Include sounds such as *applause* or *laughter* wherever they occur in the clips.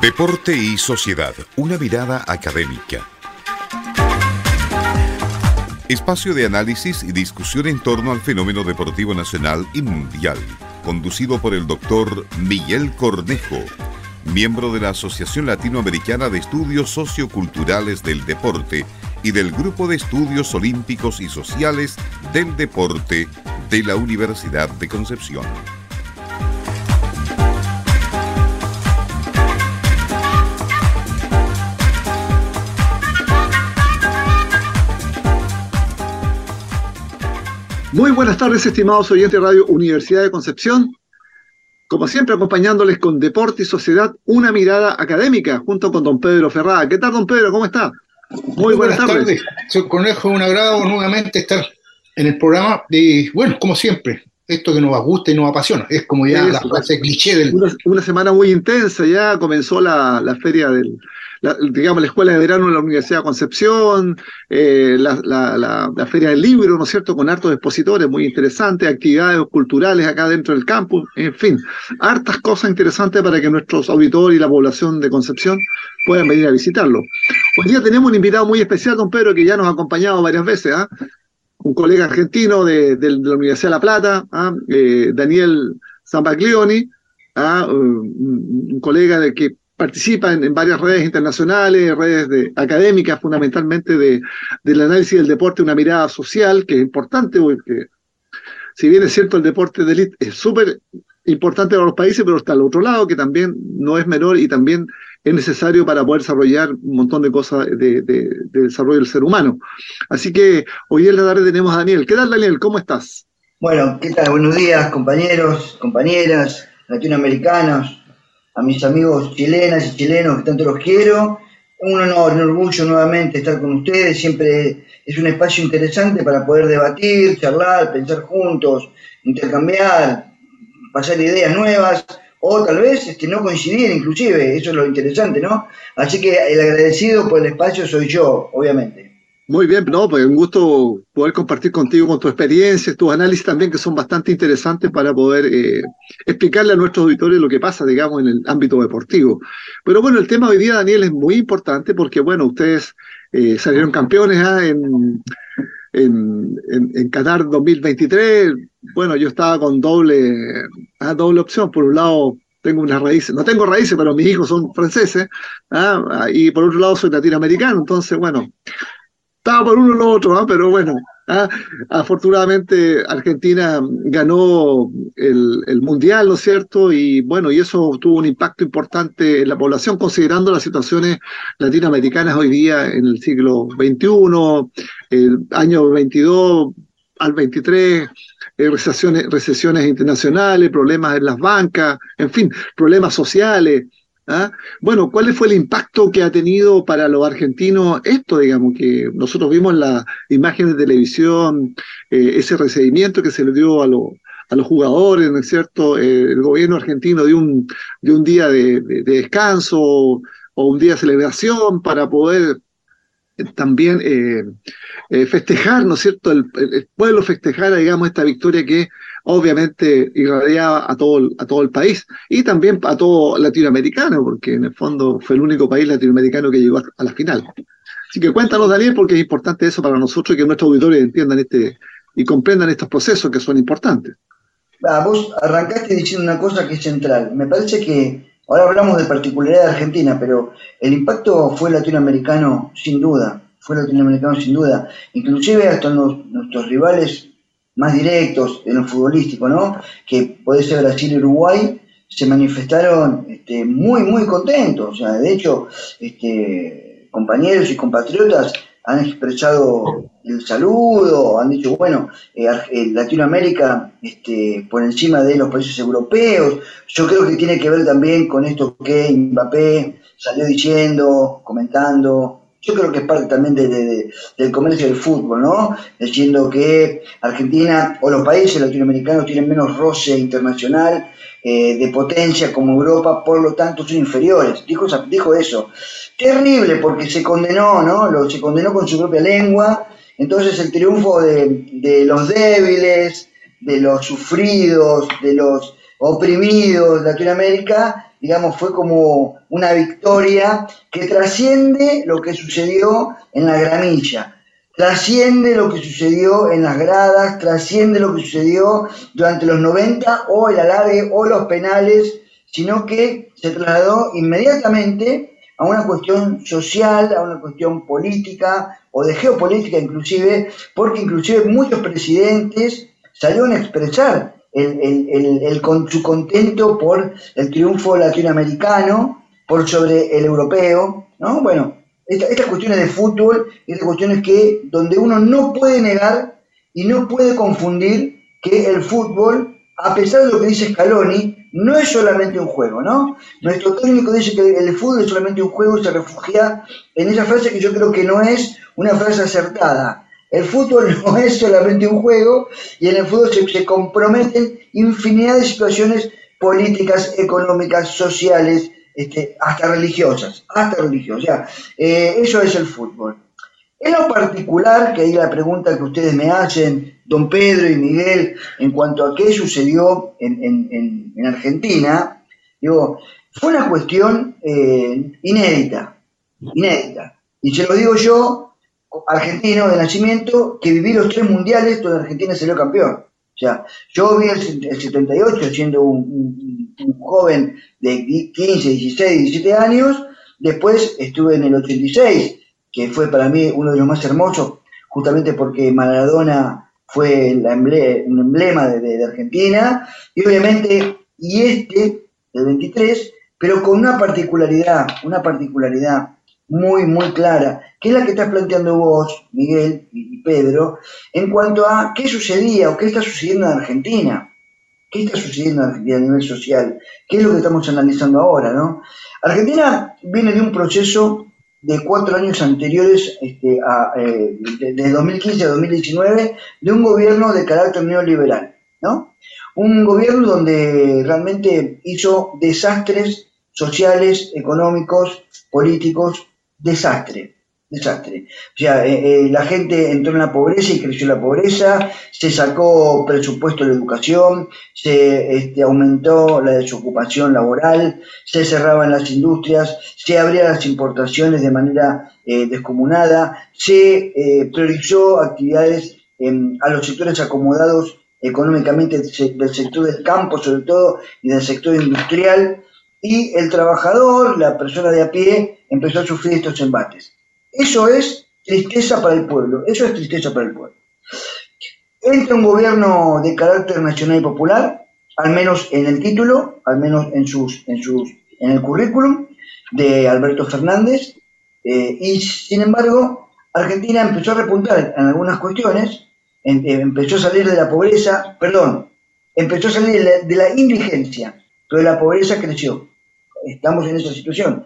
Deporte y sociedad, una mirada académica. Espacio de análisis y discusión en torno al fenómeno deportivo nacional y mundial, conducido por el doctor Miguel Cornejo, miembro de la Asociación Latinoamericana de Estudios Socioculturales del Deporte y del Grupo de Estudios Olímpicos y Sociales del Deporte de la Universidad de Concepción. Muy buenas tardes, estimados oyentes de Radio Universidad de Concepción. Como siempre, acompañándoles con Deporte y Sociedad, una mirada académica, junto con don Pedro Ferrada. ¿Qué tal, don Pedro? ¿Cómo está? Muy, buenas, tardes. Soy Conejo, un agrado nuevamente estar en el programa. Y bueno, como siempre, esto que nos gusta y nos apasiona. Es como ya la frase cliché del. Una, semana muy intensa, ya comenzó la, la feria del, la, digamos, la Escuela de Verano de la Universidad de Concepción, eh, la, la, Feria del Libro, ¿no es cierto?, con hartos expositores muy interesantes, actividades culturales acá dentro del campus, en fin, hartas cosas interesantes para que nuestros auditores y la población de Concepción puedan venir a visitarlo. Hoy día tenemos un invitado muy especial, don Pedro, que ya nos ha acompañado varias veces, ¿ah? un colega argentino de, la Universidad de La Plata, ¿ah? eh, Daniel Zambaglioni, ¿ah? un, colega de que participa en, varias redes internacionales, redes de, académicas fundamentalmente de, del análisis del deporte, una mirada social que es importante porque si bien es cierto el deporte de élite es súper importante para los países, pero está al otro lado que también no es menor y también es necesario para poder desarrollar un montón de cosas de, desarrollo del ser humano. Así que hoy en la tarde tenemos a Daniel. ¿Qué tal Daniel? ¿Cómo estás? Bueno, ¿qué tal? Buenos días compañeros, compañeras, latinoamericanos, a mis amigos chilenas y chilenos que tanto los quiero. Un honor, un orgullo nuevamente estar con ustedes. Siempre es un espacio interesante para poder debatir, charlar, pensar juntos, intercambiar, pasar ideas nuevas o tal vez este, no coincidir inclusive. Eso es lo interesante, ¿no? Así que el agradecido por el espacio soy yo, obviamente. Muy bien, no, pues un gusto poder compartir contigo con tu experiencia, tus análisis también que son bastante interesantes para poder eh, explicarle a nuestros auditores lo que pasa, digamos, en el ámbito deportivo. Pero bueno, el tema de hoy día, Daniel, es muy importante porque, bueno, ustedes eh, salieron campeones ¿ah? en, en, en, Qatar 2023. Bueno, yo estaba con doble, ¿ah? doble opción. Por un lado, tengo unas raíces, no tengo raíces, pero mis hijos son franceses, ¿ah? y por otro lado soy latinoamericano, entonces, bueno, estaba por uno o lo otro, ¿ah? pero bueno, ¿ah? afortunadamente Argentina ganó el, Mundial, ¿no es cierto? Y bueno, y eso tuvo un impacto importante en la población, considerando las situaciones latinoamericanas hoy día en el siglo XXI, el año 22 al 23, eh, recesiones, recesiones internacionales, problemas en las bancas, en fin, problemas sociales. ¿Ah? Bueno, ¿cuál fue el impacto que ha tenido para los argentinos esto, digamos, que nosotros vimos en las imágenes de televisión, eh, ese recibimiento que se le dio a, los jugadores, ¿no es cierto? Eh, el gobierno argentino dio un, día de, descanso o un día de celebración para poder también eh, festejar, ¿no es cierto? El, el, pueblo festejara, digamos, esta victoria que obviamente irradiaba a todo, a todo el país y también a todo latinoamericano, porque en el fondo fue el único país latinoamericano que llegó a la final. Así que cuéntanos, Daniel, porque es importante eso para nosotros y que nuestros auditores entiendan este y comprendan estos procesos que son importantes. Ah, vos arrancaste diciendo una cosa que es central. Me parece que ahora hablamos de particularidad de Argentina, pero el impacto fue latinoamericano sin duda, fue latinoamericano sin duda. Inclusive hasta nuestros rivales más directos en lo futbolístico, ¿no? Que puede ser Brasil y Uruguay, se manifestaron este, muy, muy contentos. O sea, de hecho, este, compañeros y compatriotas han expresado el saludo, han dicho, bueno, eh, eh, Latinoamérica este, por encima de los países europeos. Yo creo que tiene que ver también con esto que Mbappé salió diciendo, comentando, yo creo que es parte también de, del comercio del fútbol, ¿no? Diciendo que Argentina o los países latinoamericanos tienen menos roce internacional eh, de potencia como Europa, por lo tanto son inferiores. Dijo, dijo eso. Terrible porque se condenó, ¿no? Lo, se condenó con su propia lengua. Entonces el triunfo de, de los débiles, de los sufridos, de los oprimidos de Latinoamérica digamos, fue como una victoria que trasciende lo que sucedió en la gramilla, trasciende lo que sucedió en las gradas, trasciende lo que sucedió durante los 90 o el alargue o los penales, sino que se trasladó inmediatamente a una cuestión social, a una cuestión política o de geopolítica inclusive, porque inclusive muchos presidentes salieron a expresar el, con su contento por el triunfo latinoamericano, por sobre el europeo, ¿no? Bueno, estas cuestiones de fútbol, estas cuestiones que donde uno no puede negar y no puede confundir que el fútbol, a pesar de lo que dice Scaloni, no es solamente un juego, ¿no? Nuestro técnico dice que el fútbol es solamente un juego y se refugia en esa frase que yo creo que no es una frase acertada. El fútbol *laughs* no es solamente un juego y en el fútbol se, comprometen infinidad de situaciones políticas, económicas, sociales, este, hasta religiosas, hasta religiosas. O sea, eh, eso es el fútbol. En lo particular, que ahí la pregunta que ustedes me hacen, don Pedro y Miguel, en cuanto a qué sucedió en, Argentina, digo, fue una cuestión eh, inédita, inédita. Y se lo digo yo, argentino de nacimiento que viví los tres mundiales donde Argentina salió campeón. O sea, yo vi el, 78 siendo un, joven de 15, 16, 17 años, después estuve en el 86, que fue para mí uno de los más hermosos, justamente porque Maradona fue un emblema de, de Argentina, y obviamente, y este, el 23, pero con una particularidad, una particularidad muy, muy clara, que es la que estás planteando vos, Miguel y Pedro, en cuanto a qué sucedía o qué está sucediendo en Argentina. ¿Qué está sucediendo en a nivel social? ¿Qué es lo que estamos analizando ahora? ¿no? Argentina viene de un proceso de cuatro años anteriores, este, a, eh, de, 2015 a 2019, de un gobierno de carácter neoliberal, ¿no? Un gobierno donde realmente hizo desastres sociales, económicos, políticos, desastre, desastre. O sea, eh, eh, la gente entró en la pobreza y creció la pobreza, se sacó presupuesto de educación, se este, aumentó la desocupación laboral, se cerraban las industrias, se abrían las importaciones de manera eh, descomunada, se priorizó actividades a los sectores acomodados económicamente del sector del campo sobre todo y del sector industrial y el trabajador, la persona de a pie, empezó a sufrir estos embates. Eso es tristeza para el pueblo, eso es tristeza para el pueblo. Entra un gobierno de carácter nacional y popular, al menos en el título, al menos en, sus, en, en el currículum de Alberto Fernández, eh, y sin embargo, Argentina empezó a repuntar en algunas cuestiones, empezó a salir de la pobreza, perdón, empezó a salir de la, de la indigencia, pero la pobreza creció estamos en esa situación.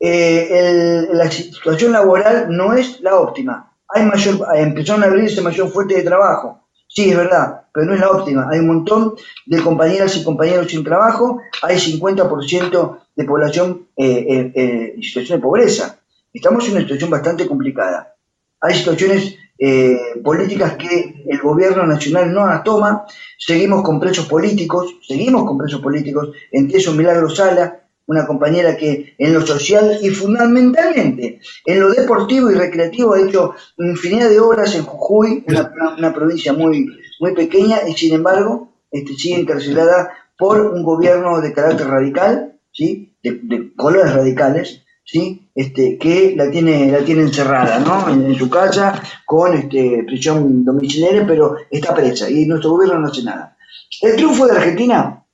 Eh, la situación laboral no es la óptima. Hay mayor, empezaron a abrirse mayor fuente de trabajo. Sí, es verdad, pero no es la óptima. Hay un montón de compañeras y compañeros sin trabajo, hay 50% de población eh, eh, en situación de pobreza. Estamos en una situación bastante complicada. Hay situaciones políticas que el gobierno nacional no las toma, seguimos con presos políticos, seguimos con presos políticos, entre esos Milagro Sala, una compañera que en lo social y fundamentalmente en lo deportivo y recreativo ha hecho infinidad de obras en Jujuy, una, provincia muy, muy pequeña, y sin embargo este, sigue encarcelada por un gobierno de carácter radical, ¿sí? de, colores radicales, ¿sí? Este, que la tiene, la tiene encerrada ¿no? en, su casa con este, prisión domiciliaria, pero está presa y nuestro gobierno no hace nada. El triunfo de Argentina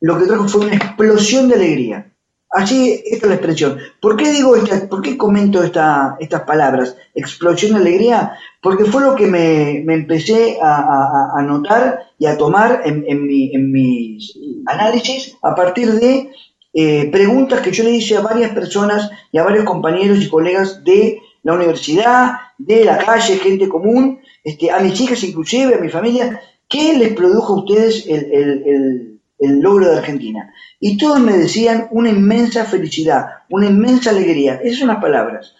lo que trajo fue una explosión de alegría. Así, esta es la expresión. ¿Por qué digo esta, por qué comento esta, estas palabras? Explosión de alegría, porque fue lo que me, empecé a, notar y a tomar en, en, mi, en mis análisis a partir de eh, preguntas que yo le hice a varias personas y a varios compañeros y colegas de la universidad, de la calle, gente común, este, a mis hijas inclusive, a mi familia, ¿qué les produjo a ustedes el el logro de Argentina. Y todos me decían una inmensa felicidad, una inmensa alegría. Esas son las palabras.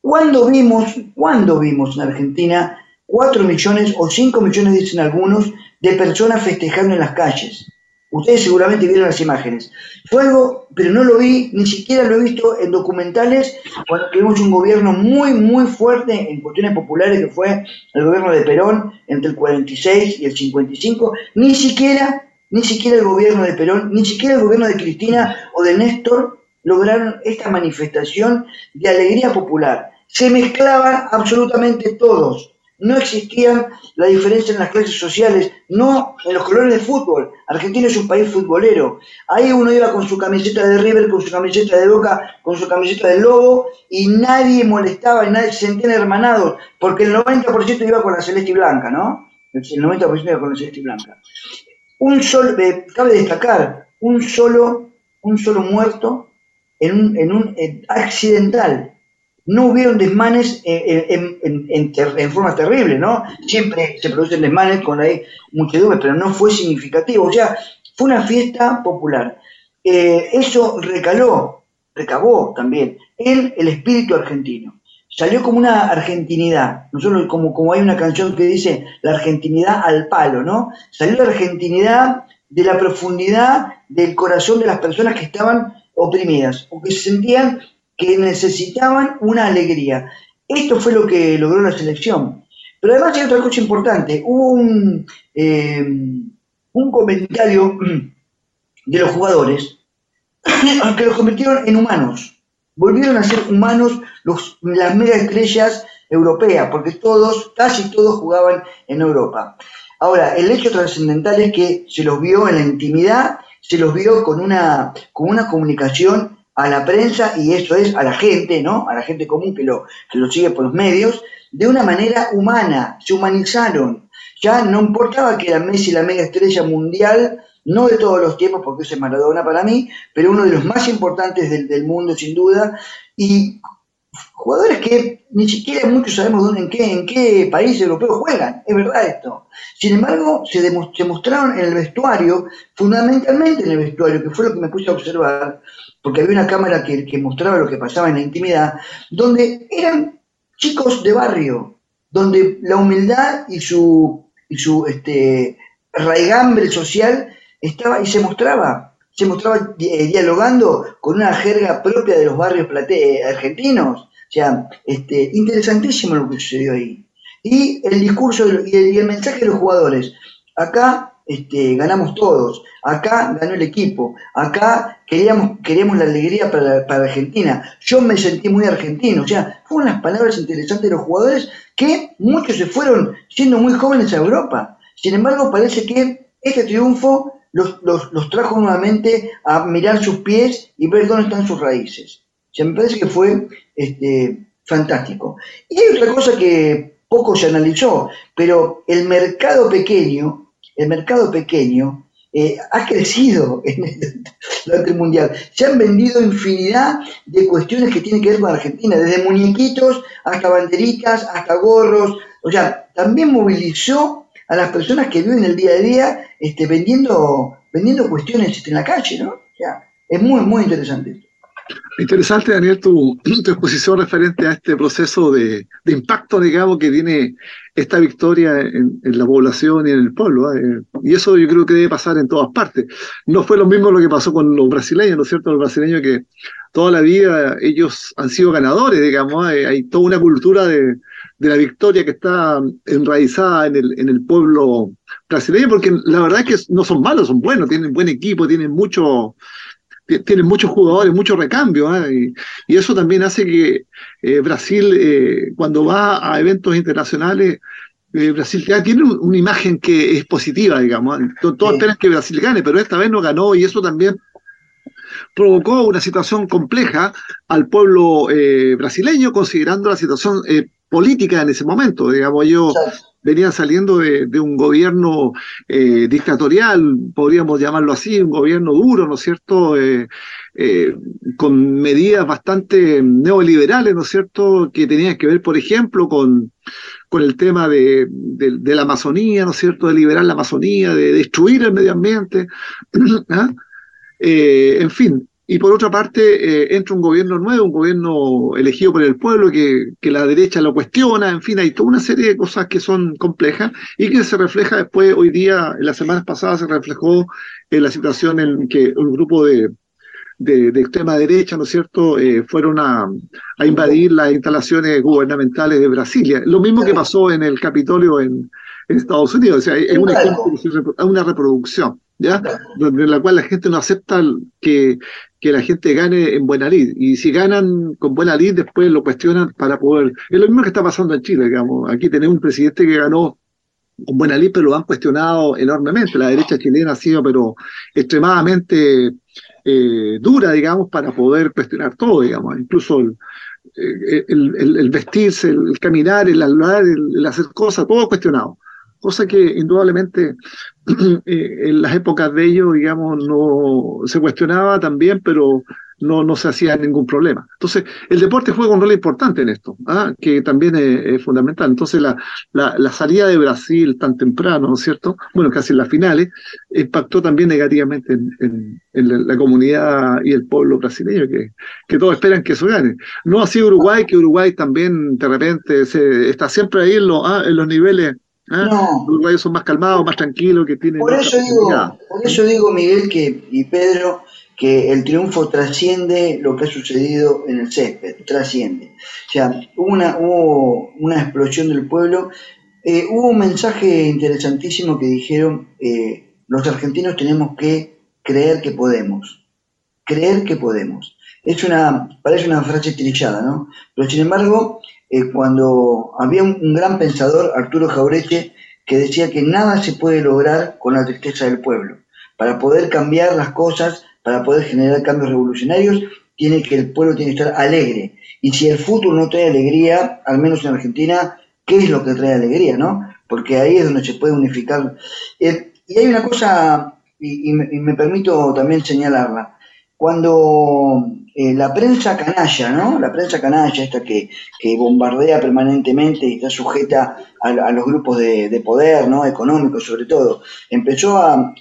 ¿Cuándo vimos, cuándo vimos en Argentina 4 millones o 5 millones, dicen algunos, de personas festejando en las calles? Ustedes seguramente vieron las imágenes. Fue algo, pero no lo vi, ni siquiera lo he visto en documentales, cuando tuvimos un gobierno muy, muy fuerte en cuestiones populares, que fue el gobierno de Perón entre el 46 y el 55, ni siquiera, ni siquiera el gobierno de Perón, ni siquiera el gobierno de Cristina o de Néstor lograron esta manifestación de alegría popular. Se mezclaban absolutamente todos no existían la diferencia en las clases sociales, no en los colores de fútbol. Argentina es un país futbolero. Ahí uno iba con su camiseta de River, con su camiseta de Boca, con su camiseta de Lobo y nadie molestaba y nadie se sentía hermanado, porque el 90% iba con la celeste y blanca, ¿no? El 90% iba con la celeste y blanca. Un solo, eh, cabe destacar, un solo, un solo muerto en un, en un accidental no hubieron desmanes en, forma terrible, ¿no? Siempre se producen desmanes con ahí muchedumbre, pero no fue significativo. O sea, fue una fiesta popular. Eh, eso recaló, recabó también en el espíritu argentino. Salió como una argentinidad, nosotros como, como hay una canción que dice la argentinidad al palo, ¿no? Salió la argentinidad de la profundidad del corazón de las personas que estaban oprimidas o que se sentían que necesitaban una alegría. Esto fue lo que logró la selección. Pero además hay otra cosa importante. Hubo un, eh, un comentario *clears throat* de los jugadores *clears throat* que los convirtieron en humanos. Volvieron a ser humanos los, las mega estrellas europeas, porque todos, casi todos jugaban en Europa. Ahora, el hecho trascendental es que se los vio en la intimidad, se los vio con una, con una comunicación a la prensa y eso es a la gente, ¿no? A la gente común que lo, que lo sigue por los medios, de una manera humana, se humanizaron. Ya no importaba que era Messi la mega estrella mundial, no de todos los tiempos, porque ese es Maradona para mí, pero uno de los más importantes del, mundo sin duda, y jugadores que ni siquiera muchos sabemos dónde, en qué, en qué país europeo juegan, es verdad esto. Sin embargo, se, se mostraron en el vestuario, fundamentalmente en el vestuario, que fue lo que me puse a observar, porque había una cámara que, mostraba lo que pasaba en la intimidad, donde eran chicos de barrio, donde la humildad y su, y su este, raigambre social estaba y se mostraba, se mostraba eh, dialogando con una jerga propia de los barrios plate argentinos. O sea, este, interesantísimo lo que sucedió ahí. Y el discurso y el mensaje de los jugadores. Acá este, ganamos todos, acá ganó el equipo, acá queríamos, queríamos la alegría para, para, Argentina. Yo me sentí muy argentino, o sea, fueron las palabras interesantes de los jugadores que muchos se fueron siendo muy jóvenes a Europa. Sin embargo, parece que este triunfo los, los, trajo nuevamente a mirar sus pies y ver dónde están sus raíces. O sea, me parece que fue este, fantástico. Y hay otra cosa que poco se analizó, pero el mercado pequeño el mercado pequeño eh, ha crecido *laughs* en el, mundial. Se han vendido infinidad de cuestiones que tienen que ver con Argentina, desde muñequitos hasta banderitas, hasta gorros. O sea, también movilizó a las personas que viven el día a día este, vendiendo, vendiendo cuestiones este, en la calle, ¿no? O sea, es muy, muy interesante Interesante, Daniel, *clears throat* tu, exposición referente a este proceso de, impacto, digamos, que tiene esta victoria en, la población y en el pueblo. ¿eh? Y eso yo creo que debe pasar en todas partes. No fue lo mismo lo que pasó con los brasileños, ¿no es cierto? Los brasileños que toda la vida ellos han sido ganadores, digamos. Hay, hay toda una cultura de, la victoria que está enraizada en el, en el pueblo brasileño, porque la verdad es que no son malos, son buenos, tienen buen equipo, tienen mucho tienen muchos jugadores, mucho recambio, ¿ah? y, eso también hace que eh, Brasil, eh, cuando va a eventos internacionales, eh, Brasil ya tiene una imagen que es positiva, digamos. Todos esperan que Brasil gane, pero esta vez no ganó y eso también provocó una situación compleja al pueblo brasileño, considerando la situación política en ese momento. Digamos, yo venían saliendo de, un gobierno eh, dictatorial, podríamos llamarlo así, un gobierno duro, ¿no es cierto? Eh, eh, con medidas bastante neoliberales, ¿no es cierto?, que tenían que ver, por ejemplo, con, con el tema de, la Amazonía, ¿no es cierto?, de liberar la Amazonía, de destruir el medio ambiente, *clears throat* ¿ah? en fin, y por otra parte eh, entra un gobierno nuevo, un gobierno elegido por el pueblo que, que, la derecha lo cuestiona, en fin, hay toda una serie de cosas que son complejas y que se refleja después, hoy día, en las semanas pasadas se reflejó en la situación en que un grupo de, de, extrema derecha, ¿no es cierto?, eh, fueron a, a, invadir las instalaciones gubernamentales de Brasilia. Lo mismo que pasó en el Capitolio en, en Estados Unidos, o sea, es una, una reproducción. ¿ya? Donde la cual la gente no acepta que, que la gente gane en buena lid. Y si ganan con buena lid, después lo cuestionan para poder. Es lo mismo que está pasando en Chile, digamos. Aquí tenemos un presidente que ganó con buena lid, pero lo han cuestionado enormemente. La derecha chilena ha sido, pero extremadamente eh, dura, digamos, para poder cuestionar todo, digamos. Incluso el, el, vestirse, el, caminar, el hablar, el, hacer cosas, todo cuestionado cosa que indudablemente *clears throat* en las épocas de ellos, digamos, no se cuestionaba también, pero no, no se hacía ningún problema. Entonces, el deporte juega un rol importante en esto, ¿ah? que también es, fundamental. Entonces, la, la, salida de Brasil tan temprano, ¿no es cierto? Bueno, casi en las finales, impactó también negativamente en, en, la, comunidad y el pueblo brasileño, que, que todos esperan que eso gane. No así Uruguay, que Uruguay también de repente se, está siempre ahí en, ¿ah? en los niveles ¿Ah? Los uruguayos son más calmados, más tranquilos, que tienen. Por eso, digo, por eso digo, Miguel que, y Pedro, que el triunfo trasciende lo que ha sucedido en el césped, trasciende. O sea, una, hubo una explosión del pueblo. Eh, hubo un mensaje interesantísimo que dijeron: eh, los argentinos tenemos que creer que podemos. Creer que podemos. Es una, parece una frase trillada, ¿no? Pero sin embargo, eh, cuando había un, gran pensador, Arturo Jaureche, que decía que nada se puede lograr con la tristeza del pueblo. Para poder cambiar las cosas, para poder generar cambios revolucionarios, tiene que el pueblo tiene que estar alegre. Y si el futuro no trae alegría, al menos en Argentina, ¿qué es lo que trae alegría, no? Porque ahí es donde se puede unificar. Eh, y hay una cosa, y me permito también señalarla, cuando eh, la prensa canalla, ¿no? La prensa canalla, esta que, bombardea permanentemente y está sujeta a, los grupos de, poder, ¿no? Económicos sobre todo, empezó a,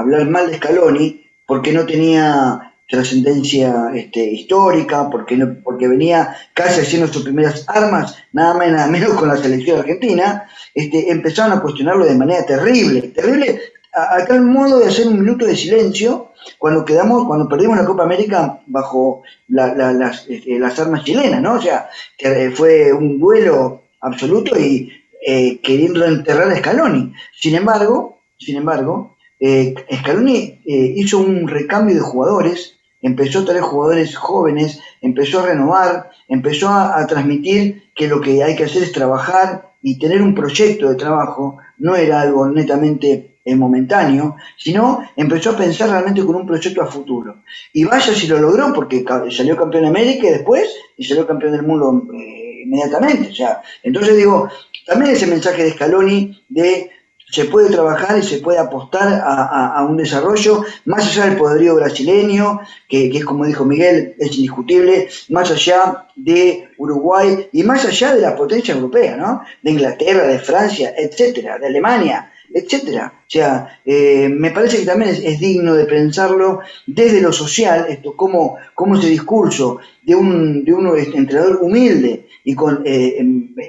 hablar mal de Scaloni porque no tenía trascendencia este, histórica, porque, no, porque venía casi haciendo sus primeras armas, nada más nada menos con la selección argentina, este, empezaron a cuestionarlo de manera terrible, terrible, a, modo de hacer un minuto de silencio cuando quedamos, cuando perdimos la Copa América bajo las, este, las, armas chilenas, ¿no? O sea, que fue un vuelo absoluto y eh, queriendo enterrar a Scaloni. Sin embargo, sin embargo, eh, Scaloni eh, hizo un recambio de jugadores, empezó a traer jugadores jóvenes, empezó a renovar, empezó a transmitir que lo que hay que hacer es trabajar y tener un proyecto de trabajo, no era algo netamente momentáneo, sino empezó a pensar realmente con un proyecto a futuro. Y vaya si lo logró, porque salió campeón de América después y salió campeón del mundo eh, inmediatamente. O sea, entonces digo, también ese mensaje de Scaloni de se puede trabajar y se puede apostar a, un desarrollo más allá del poderío brasileño, que, que, es como dijo Miguel, es indiscutible, más allá de Uruguay y más allá de la potencia europea, ¿no? De Inglaterra, de Francia, etcétera, de Alemania etcétera. O sea, eh, me parece que también es, digno de pensarlo desde lo social, esto, cómo, cómo ese discurso de un, de un entrenador humilde y con eh,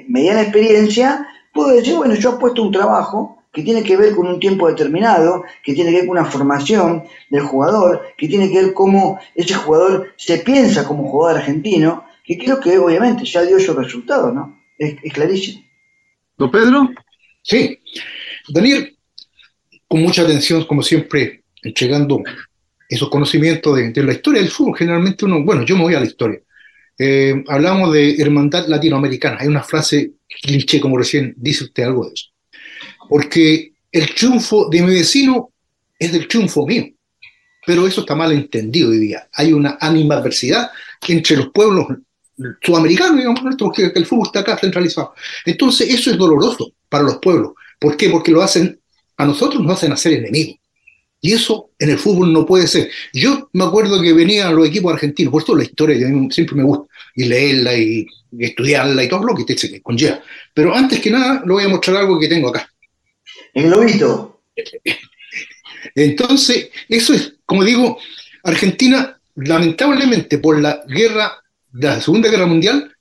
mediana experiencia puede decir, bueno, yo he puesto un trabajo que tiene que ver con un tiempo determinado, que tiene que ver con una formación del jugador, que tiene que ver cómo ese jugador se piensa como jugador argentino, que creo que obviamente ya dio su resultado, ¿no? Es, es clarísimo. ¿Don Pedro? Sí, Daniel, con mucha atención, como siempre, entregando esos conocimientos de, la historia del fútbol. Generalmente uno, bueno, yo me voy a la historia. Eh, hablamos de hermandad latinoamericana. Hay una frase cliché, como recién dice usted algo de eso. Porque el triunfo de mi vecino es del triunfo mío. Pero eso está mal entendido hoy día. Hay una animadversidad entre los pueblos sudamericanos, digamos, porque el fútbol está acá centralizado. Entonces, eso es doloroso para los pueblos. ¿Por qué? Porque lo hacen, a nosotros nos hacen hacer enemigos. Y eso en el fútbol no puede ser. Yo me acuerdo que venían los equipos argentinos, por esto la historia siempre me gusta, y leerla y, estudiarla y todo lo que te conlleva. Pero antes que nada, le voy a mostrar algo que tengo acá. El globito. Entonces, eso es, como digo, Argentina, lamentablemente, por la guerra, la Segunda Guerra Mundial,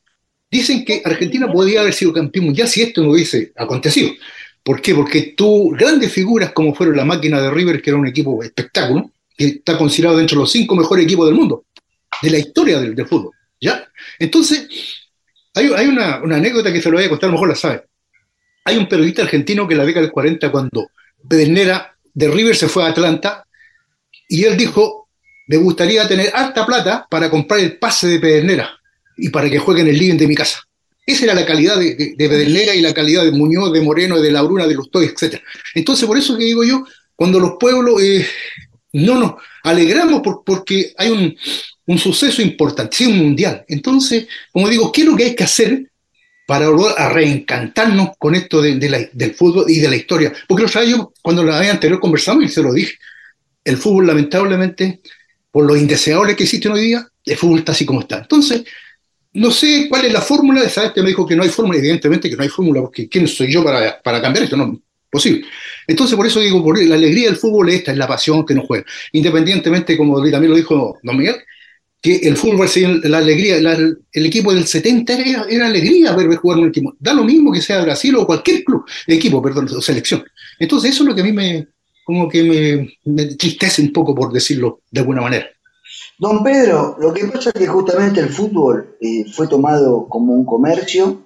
dicen que Argentina podría haber sido campeón mundial si esto no hubiese acontecido. ¿Por qué? Porque tú, grandes figuras como fueron la máquina de River, que era un equipo espectáculo, que está considerado dentro de los cinco mejores equipos del mundo, de la historia del, fútbol. ¿ya? Entonces, hay, una, anécdota que se lo voy a contar, a lo mejor la sabe. Hay un periodista argentino que en la década del 40, cuando Pedernera de River se fue a Atlanta, y él dijo, me gustaría tener alta plata para comprar el pase de Pedernera y para que juegue en el living de mi casa. Esa era la calidad de, de, y la calidad de Muñoz, de Moreno, de Lauruna, de Lustoy, etc. Entonces, por eso que digo yo, cuando los pueblos eh, no nos alegramos porque hay un, un suceso importante, un mundial. Entonces, como digo, ¿qué es lo que hay que hacer para volver a reencantarnos con esto de, del fútbol y de la historia? Porque lo sabía cuando la vez anterior conversamos y se lo dije, el fútbol lamentablemente, por los indeseables que existen hoy día, el fútbol está así como está. Entonces, no sé cuál es la fórmula, sabes me dijo que no hay fórmula, evidentemente que no hay fórmula, porque ¿quién soy yo para, para cambiar esto? No, posible. Entonces, por eso digo, por la alegría del fútbol esta es la pasión que nos juega. Independientemente, como también lo dijo Don Miguel, que el fútbol, la alegría, el equipo del 70 era, alegría ver jugar un equipo. Da lo mismo que sea Brasil o cualquier club, equipo, perdón, o selección. Entonces, eso es lo que a mí me, como que me, me un poco, por decirlo de alguna manera. Don Pedro, lo que pasa es que justamente el fútbol eh, fue tomado como un comercio,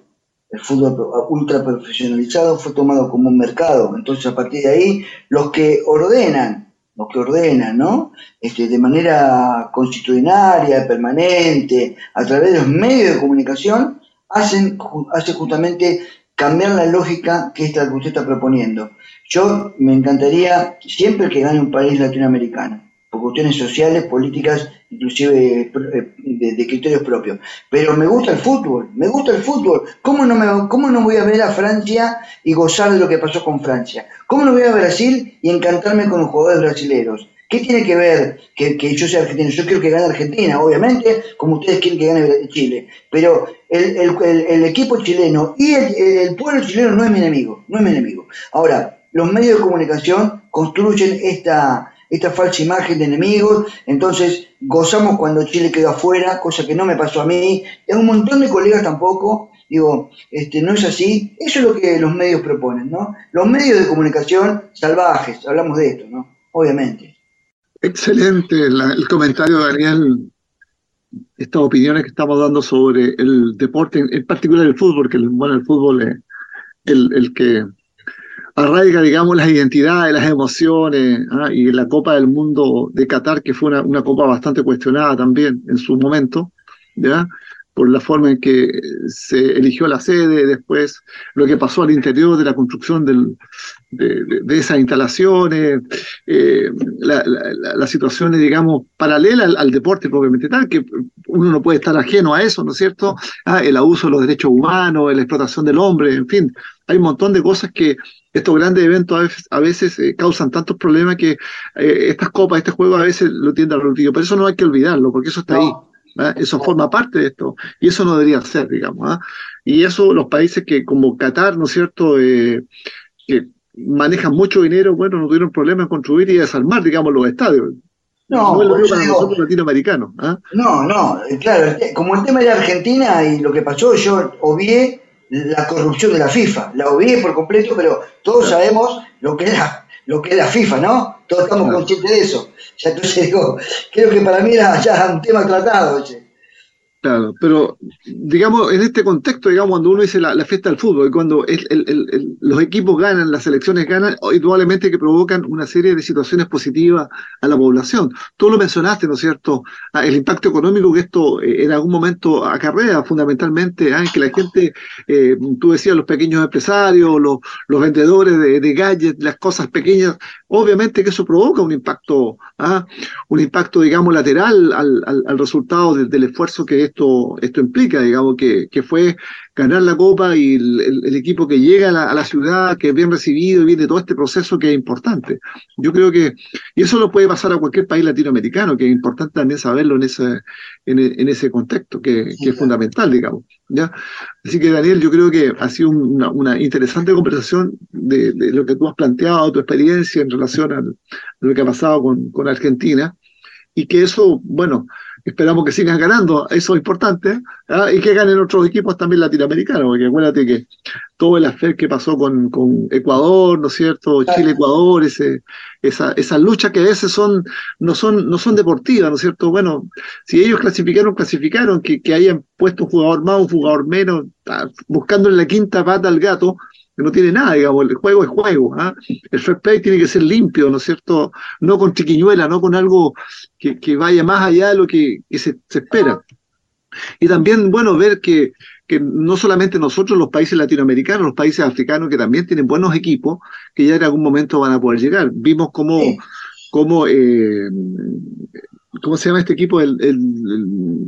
el fútbol ultra profesionalizado fue tomado como un mercado. Entonces, a partir de ahí, los que ordenan los que ordenan, ¿no? Este, de manera constitucionaria, permanente, a través de los medios de comunicación, hacen, hace justamente cambiar la lógica que esta que usted está proponiendo. Yo me encantaría siempre que gane un país latinoamericano por cuestiones sociales, políticas, inclusive eh, de, criterios propios. Pero me gusta el fútbol, me gusta el fútbol. ¿Cómo no, me, ¿Cómo no voy a ver a Francia y gozar de lo que pasó con Francia? ¿Cómo no voy a Brasil y encantarme con los jugadores brasileños? ¿Qué tiene que ver que, yo sea argentino? Yo quiero que gane Argentina, obviamente, como ustedes quieren que gane Chile. Pero el, equipo chileno y el, pueblo chileno no es mi enemigo, no es mi enemigo. Ahora, los medios de comunicación construyen esta, esta falsa imagen de enemigos, entonces gozamos cuando Chile quedó afuera, cosa que no me pasó a mí, y a un montón de colegas tampoco, digo, este, no es así, eso es lo que los medios proponen, ¿no? Los medios de comunicación salvajes, hablamos de esto, ¿no? Obviamente. Excelente el comentario Daniel, estas opiniones que estamos dando sobre el deporte, en particular el fútbol, que bueno, el fútbol es el, el que arraiga, digamos, las identidades, las emociones, ¿ah? y la Copa del Mundo de Qatar, que fue una, una, copa bastante cuestionada también en su momento, ¿ya? por la forma en que se eligió la sede, después lo que pasó al interior de la construcción del, de, esas instalaciones, eh, las situaciones, digamos, paralelas al, deporte propiamente tal, que uno no puede estar ajeno a eso, ¿no es cierto? Ah, el abuso de los derechos humanos, la explotación del hombre, en fin, hay un montón de cosas que estos grandes eventos a veces, a veces eh, causan tantos problemas que eh, estas copas, este juego a veces lo tienden al olvido, pero eso no hay que olvidarlo, porque eso está ahí. Eso forma parte de esto, y eso no debería ser, digamos. ¿ah? Y eso los países que, como Qatar, ¿no es cierto?, eh, que manejan mucho dinero, bueno, no tuvieron problema en construir y desarmar, digamos, los estadios. No, no es lo mismo para nosotros latinoamericanos. ¿ah? No, no, claro, como el tema de Argentina y lo que pasó, yo obvié la corrupción de la FIFA. La obvié por completo, pero todos sabemos lo que es la, lo que es la FIFA, ¿no? Todos estamos conscientes de eso. Ya entonces digo, creo que para mí era ya un tema tratado. Claro, pero digamos, en este contexto, digamos, cuando uno dice la, fiesta del fútbol, cuando los equipos ganan, las selecciones ganan, indudablemente que provocan una serie de situaciones positivas a la población. Tú lo mencionaste, ¿no es cierto? Ah, el impacto económico que esto eh, en algún momento acarrea fundamentalmente, ah, en que la gente, eh, tú decías, los pequeños empresarios, los, los vendedores de, de gadgets, las cosas pequeñas, obviamente que eso provoca un impacto, ah, un impacto, digamos, lateral al, al, resultado del esfuerzo que esto, esto implica, digamos, que, que fue ganar la copa y el, equipo que llega a la, ciudad, que es bien recibido y viene todo este proceso que es importante. Yo creo que, y eso lo puede pasar a cualquier país latinoamericano, que es importante también saberlo en ese, en, ese contexto, que, es fundamental, digamos. ¿ya? Así que Daniel, yo creo que ha sido una, interesante conversación de, lo que tú has planteado, tu experiencia en relación a lo que ha pasado con, con Argentina. y que eso, bueno, esperamos que sigan ganando, eso es importante, ¿ah? y que ganen otros equipos también latinoamericanos, porque acuérdate que todo el affair que pasó con, con Ecuador, ¿no es cierto? Chile-Ecuador, ese, esa, esas luchas que a veces son, no son, no son deportivas, ¿no es cierto? Bueno, si ellos clasificaron, clasificaron, que, que hayan puesto un jugador más, un jugador menos, ah, buscándole la quinta pata al gato, no tiene nada, digamos, el juego es juego. ¿ah? El fair play tiene que ser limpio, ¿no es cierto? No con chiquiñuela, no con algo que, que vaya más allá de lo que, se, espera. Y también, bueno, ver que, que no solamente nosotros, los países latinoamericanos, los países africanos, que también tienen buenos equipos, que ya en algún momento van a poder llegar. Vimos cómo, cómo, eh, ¿cómo se llama este equipo? El, el,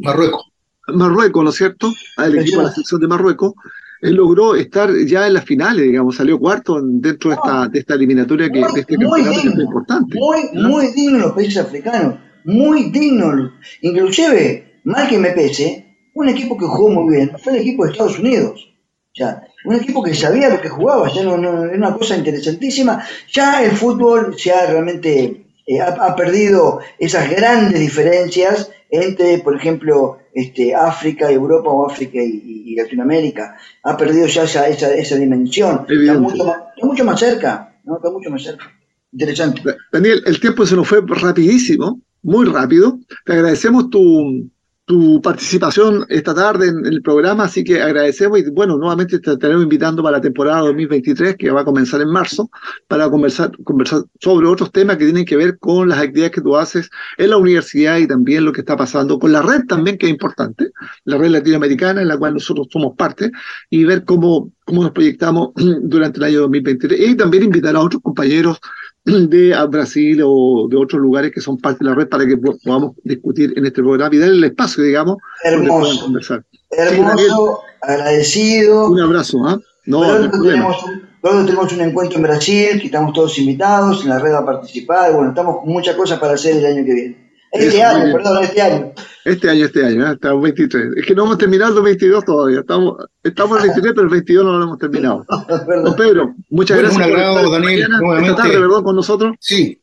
Marruecos. Marruecos, ¿no es cierto? El equipo de la sección de Marruecos, él logró estar ya en las finales, digamos, salió cuarto dentro de esta, de esta eliminatoria que, de este campeonato que es importante. Muy, muy digno los países africanos, muy digno. Inclusive, mal que me pese, un equipo que jugó muy bien fue el equipo de Estados Unidos. Ya, un equipo que sabía lo que jugaba, ya no, no, era una cosa interesantísima. Ya el fútbol se ha realmente eh, ha, perdido esas grandes diferencias entre, por ejemplo, este, África, Europa o África y, Latinoamérica. Ha perdido ya esa, esa, dimensión. Está mucho, más, está mucho, más, cerca, ¿no? Está mucho más cerca. Interesante. Daniel, el tiempo se nos fue rapidísimo, muy rápido. Te agradecemos tu, tu participación esta tarde en el programa, así que agradecemos y bueno, nuevamente te estaremos invitando para la temporada 2023 que va a comenzar en marzo para conversar, conversar sobre otros temas que tienen que ver con las actividades que tú haces en la universidad y también lo que está pasando con la red también, que es importante, la red latinoamericana en la cual nosotros somos parte y ver cómo, cómo nos proyectamos *clears throat* durante el año 2023 y también invitar a otros compañeros *clears throat* de Brasil o de otros lugares que son parte de la red para que podamos discutir en este programa y darle el espacio, digamos, Hermoso. conversar. Hermoso, agradecido. Un abrazo, ¿ah? No, tenemos, tenemos un encuentro en Brasil, que estamos todos invitados, en la red a participar, bueno, estamos con muchas cosas para hacer el año que viene. Este año, perdón, este año. Este año, este año, ¿eh? estamos 23. Es que no hemos terminado el 22 todavía. Estamos, estamos en el 23, pero el 22 no lo hemos terminado. *laughs* Don Pedro, muchas gracias. Un agrado, Daniel, nuevamente. Esta con nosotros. Sí,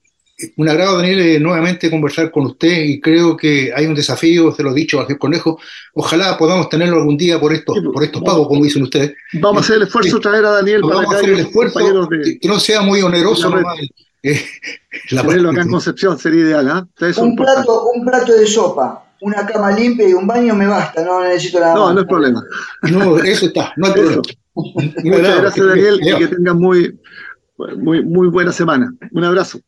un agrado, Daniel, eh, nuevamente conversar con usted y creo que hay un desafío, se lo he dicho al conejo. Ojalá podamos tenerlo algún día por estos, por estos pagos, como dicen ustedes. Vamos a hacer el esfuerzo de traer a Daniel para vamos a hacer el esfuerzo, que no sea muy oneroso. Eh, *laughs* la acá en Concepción sería ideal, ¿eh? Un plato, un plato de sopa, una cama limpia y un baño me basta, no necesito nada no, más. No, no es problema. No, eso está, no hay problema. Muchas gracias, Daniel, y que tengan muy, muy, muy buena semana. Un abrazo.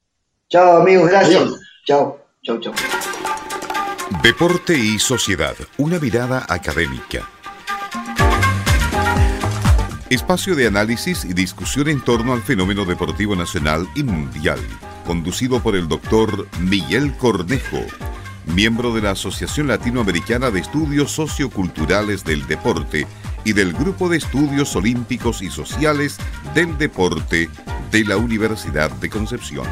Chao, amigos, gracias. Chao, chao, chao. Deporte y sociedad, una mirada académica. Espacio de análisis y discusión en torno al fenómeno deportivo nacional y mundial, conducido por el doctor Miguel Cornejo, miembro de la Asociación Latinoamericana de Estudios Socioculturales del Deporte y del Grupo de Estudios Olímpicos y Sociales del Deporte de la Universidad de Concepción.